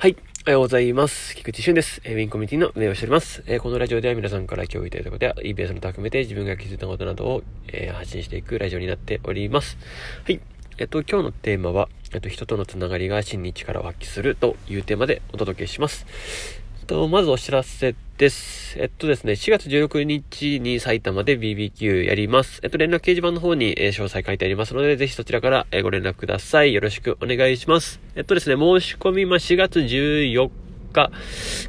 はい。おはようございます。菊池俊です。え、ウィンコミュニティの運営をしております。えー、このラジオでは皆さんから共有いただいたことや、イベースのと含めて自分が気づいたことなどを、えー、発信していくラジオになっております。はい。えっと、今日のテーマは、えっと、人とのつながりが真に力を発揮するというテーマでお届けします。と、まずお知らせです。えっとですね、4月16日に埼玉で BBQ やります。えっと、連絡掲示板の方に、え、詳細書いてありますので、ぜひそちらから、え、ご連絡ください。よろしくお願いします。えっとですね、申し込み、ま、4月14日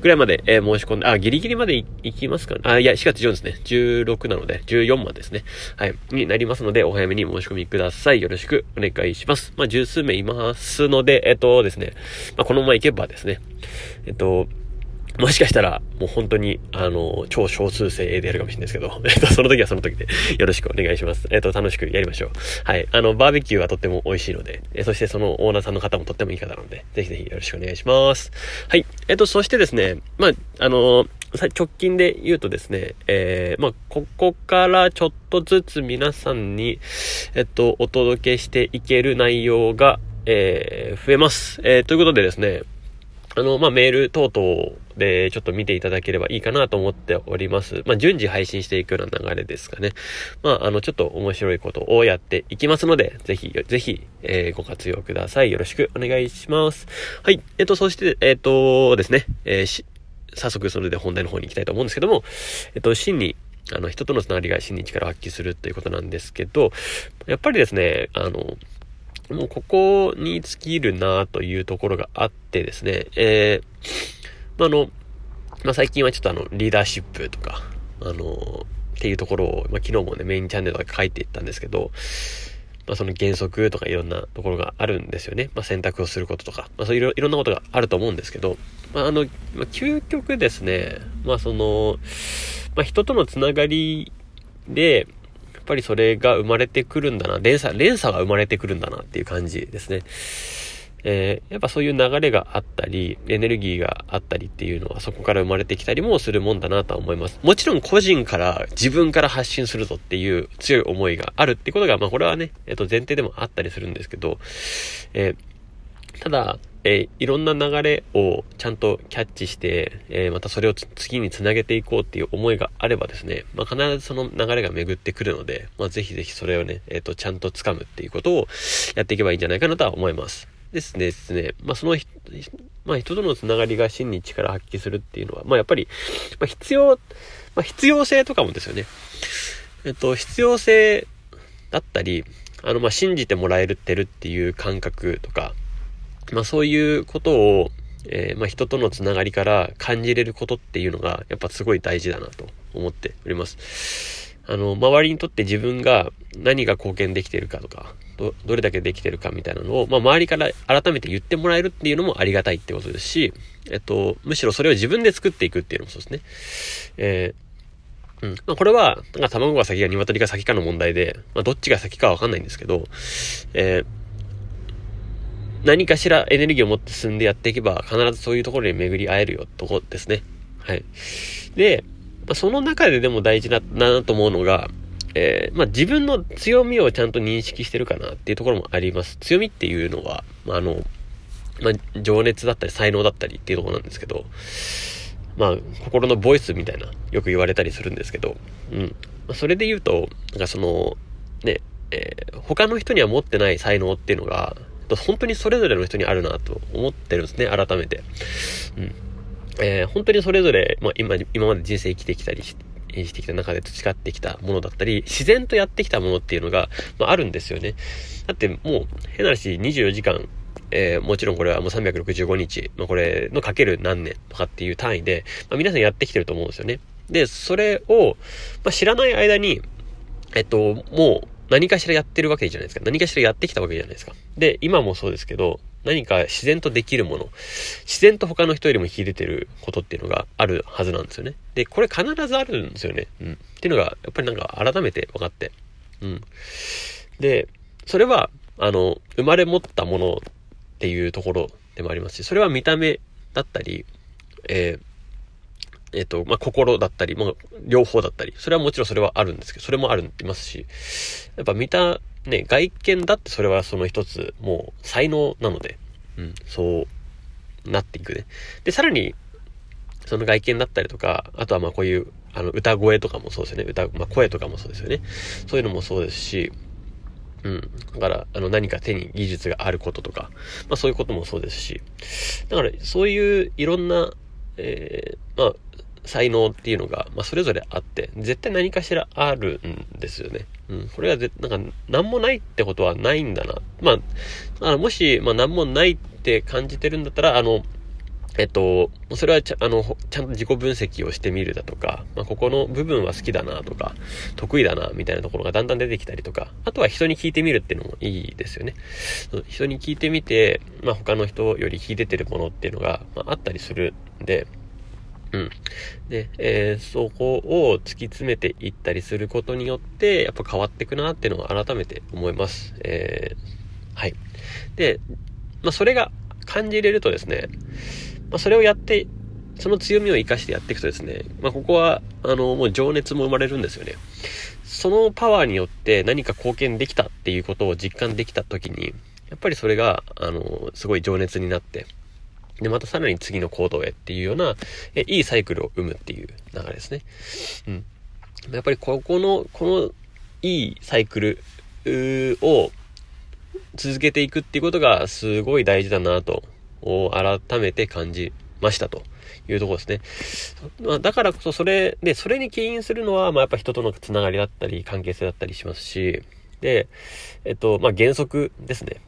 ぐらいまで、えー、申し込んで、あ、ギリギリまで行きますかね。あ、いや、4月14ですね。16なので、14までですね。はい。になりますので、お早めに申し込みください。よろしくお願いします。まあ、十数名いますので、えっとですね、まあ、このまま行けばですね、えっと、もしかしたら、もう本当に、あの、超少数生でやるかもしれないですけど、えっと、その時はその時でよろしくお願いします。えっと、楽しくやりましょう。はい。あの、バーベキューはとっても美味しいので、えそしてそのオーナーさんの方もとってもいい方なので、ぜひぜひよろしくお願いします。はい。えっと、そしてですね、まあ、あの、直近で言うとですね、えー、まあ、ここからちょっとずつ皆さんに、えっと、お届けしていける内容が、えー、増えます。えー、ということでですね、あの、まあ、メール等々でちょっと見ていただければいいかなと思っております。まあ、順次配信していくような流れですかね。まあ、あの、ちょっと面白いことをやっていきますので、ぜひ、ぜひ、えー、ご活用ください。よろしくお願いします。はい。えっと、そして、えっとですね、えー、早速それで本題の方に行きたいと思うんですけども、えっと、真に、あの、人とのつながりが真に力を発揮するということなんですけど、やっぱりですね、あの、もうここに尽きるなというところがあってですね、えー、まあ、の、まあ、最近はちょっとあの、リーダーシップとか、あの、っていうところを、まあ、昨日もね、メインチャンネルとか書いていったんですけど、まあ、その原則とかいろんなところがあるんですよね。まあ、選択をすることとか、まあ、そういういろんなことがあると思うんですけど、まあ、あの、まあ、究極ですね、まあ、その、まあ、人とのつながりで、やっぱりそれが生まれてくるんだな、連鎖、連鎖が生まれてくるんだなっていう感じですね。えー、やっぱそういう流れがあったり、エネルギーがあったりっていうのはそこから生まれてきたりもするもんだなとは思います。もちろん個人から自分から発信するぞっていう強い思いがあるってことが、まあこれはね、えっ、と前提でもあったりするんですけど、えー、ただ、えー、いろんな流れをちゃんとキャッチして、えー、またそれを次につなげていこうっていう思いがあればですね、まあ、必ずその流れが巡ってくるので、まあ、ぜひぜひそれをね、えっ、ー、と、ちゃんと掴むっていうことをやっていけばいいんじゃないかなとは思います。ですね、ですね、まあ、その、まあ、人とのつながりが真に力発揮するっていうのは、まあ、やっぱり、まあ、必要、まあ、必要性とかもですよね。えっと、必要性だったり、あの、まあ、信じてもらえるってるっていう感覚とか、まあそういうことを、えー、まあ人とのつながりから感じれることっていうのが、やっぱすごい大事だなと思っております。あの、周りにとって自分が何が貢献できてるかとか、ど、どれだけできてるかみたいなのを、まあ周りから改めて言ってもらえるっていうのもありがたいってことですし、えっと、むしろそれを自分で作っていくっていうのもそうですね。えー、うん。まあ、これは、なんか卵が先か鶏が先かの問題で、まあ、どっちが先かはわかんないんですけど、えー、何かしらエネルギーを持って進んでやっていけば、必ずそういうところに巡り会えるよ、とこですね。はい。で、まあ、その中ででも大事な、なと思うのが、えー、まあ、自分の強みをちゃんと認識してるかなっていうところもあります。強みっていうのは、まあ、あの、まあ、情熱だったり才能だったりっていうところなんですけど、まあ、心のボイスみたいな、よく言われたりするんですけど、うん。まあ、それで言うと、なんかその、ね、えー、他の人には持ってない才能っていうのが、と本当にそれぞれの人にあるなと思ってるんですね、改めて。うん。えー、本当にそれぞれ、まあ、今、今まで人生生きてきたりししてきた中で培ってきたものだったり、自然とやってきたものっていうのが、まあ、あるんですよね。だってもう、変な話、24時間、えー、もちろんこれはもう365日、まあ、これのかける何年とかっていう単位で、まあ、皆さんやってきてると思うんですよね。で、それを、まあ、知らない間に、えっと、もう、何かしらやってるわけじゃないですか。何かしらやってきたわけじゃないですか。で、今もそうですけど、何か自然とできるもの、自然と他の人よりも秀でてることっていうのがあるはずなんですよね。で、これ必ずあるんですよね。うん。っていうのが、やっぱりなんか改めて分かって。うん。で、それは、あの、生まれ持ったものっていうところでもありますし、それは見た目だったり、えーえっ、と、まあ、心だったり、まあ、両方だったり、それはもちろんそれはあるんですけど、それもあるいますし、やっぱ見た、ね、外見だってそれはその一つ、もう才能なので、うん、そうなっていくね。で、さらに、その外見だったりとか、あとはまあこういう、あの、歌声とかもそうですよね。歌、まあ声とかもそうですよね。そういうのもそうですし、うん。だから、あの、何か手に技術があることとか、まあそういうこともそうですし、だから、そういういろんな、えー、まあ、才能っていうのが、まあ、それぞれあって、絶対何かしらあるんですよね。うん。これがぜ、なんか、何もないってことはないんだな。まあ、あもし、まあ、何もないって感じてるんだったら、あの、えっと、それはちゃ、あの、ちゃんと自己分析をしてみるだとか、まあ、ここの部分は好きだなとか、得意だな、みたいなところがだんだん出てきたりとか、あとは人に聞いてみるっていうのもいいですよね。人に聞いてみて、まあ、他の人より聞いててるものっていうのが、まあ、あったりするんで、うん。で、えー、そこを突き詰めていったりすることによって、やっぱ変わっていくなっていうのを改めて思います。えー、はい。で、まあ、それが感じれるとですね、まあ、それをやって、その強みを活かしてやっていくとですね、まあ、ここは、あの、もう情熱も生まれるんですよね。そのパワーによって何か貢献できたっていうことを実感できた時に、やっぱりそれが、あの、すごい情熱になって、で、またさらに次の行動へっていうような、え、いいサイクルを生むっていう流れですね。うん。やっぱりここの、このいいサイクルを続けていくっていうことがすごい大事だなと、改めて感じましたというところですね。まあ、だからこそそれ、で、それに起因するのは、まあやっぱ人とのつながりだったり、関係性だったりしますし、で、えっと、まあ原則ですね。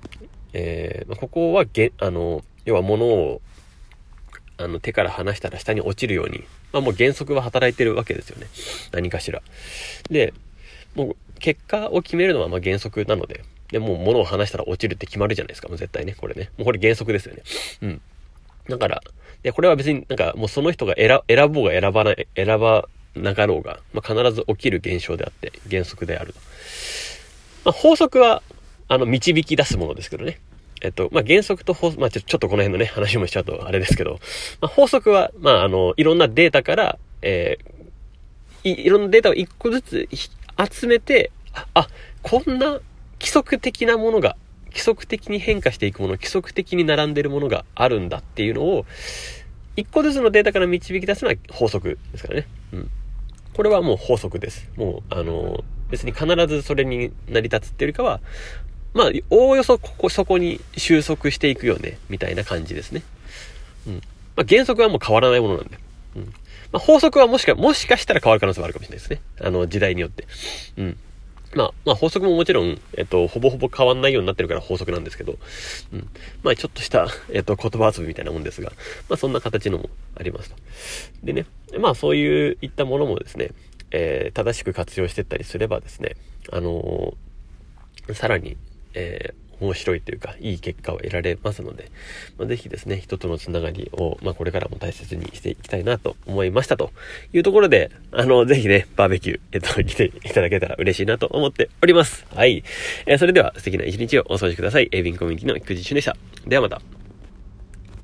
えー、ここはげ、あの、要は物を、あの、手から離したら下に落ちるように、まあもう原則は働いてるわけですよね。何かしら。で、もう結果を決めるのはま原則なので、で、もう物を離したら落ちるって決まるじゃないですか。もう絶対ね。これね。もうこれ原則ですよね。うん。だから、で、これは別になんかもうその人が選選ぼうが選ばない、選ばなかろうが、まあ、必ず起きる現象であって、原則であると。まあ、法則は、あの、導き出すものですけどね。えっと、まあ、原則と法、まあ、ちょ、ちょっとこの辺のね、話もしちゃうとあれですけど、まあ、法則は、まあ、あの、いろんなデータから、えー、いいろんなデータを一個ずつ集めて、あ、こんな規則的なものが、規則的に変化していくもの、規則的に並んでるものがあるんだっていうのを、一個ずつのデータから導き出すのは法則ですからね。うん。これはもう法則です。もう、あの、別に必ずそれに成り立つっていうよりかは、まあ、おおよそここ、そこに収束していくよね、みたいな感じですね。うん。まあ、原則はもう変わらないものなんで。うん。まあ、法則はもしか、もしかしたら変わる可能性はあるかもしれないですね。あの、時代によって。うん。まあ、まあ法則ももちろん、えっと、ほぼほぼ変わんないようになってるから法則なんですけど、うん。まあちょっとした、えっと、言葉遊びみたいなもんですが、まあそんな形のもありますと。でね、まあそういういったものもですね、えー、正しく活用していったりすればですね、あのー、さらに、えー、面白いというか、いい結果を得られますので、まあ、ぜひですね、人とのつながりを、まあ、これからも大切にしていきたいなと思いましたというところで、あの、ぜひね、バーベキュー、えっと、来ていただけたら嬉しいなと思っております。はい。えー、それでは素敵な一日をお過ごしください。エイビンコミュニティの菊池俊でした。ではまた。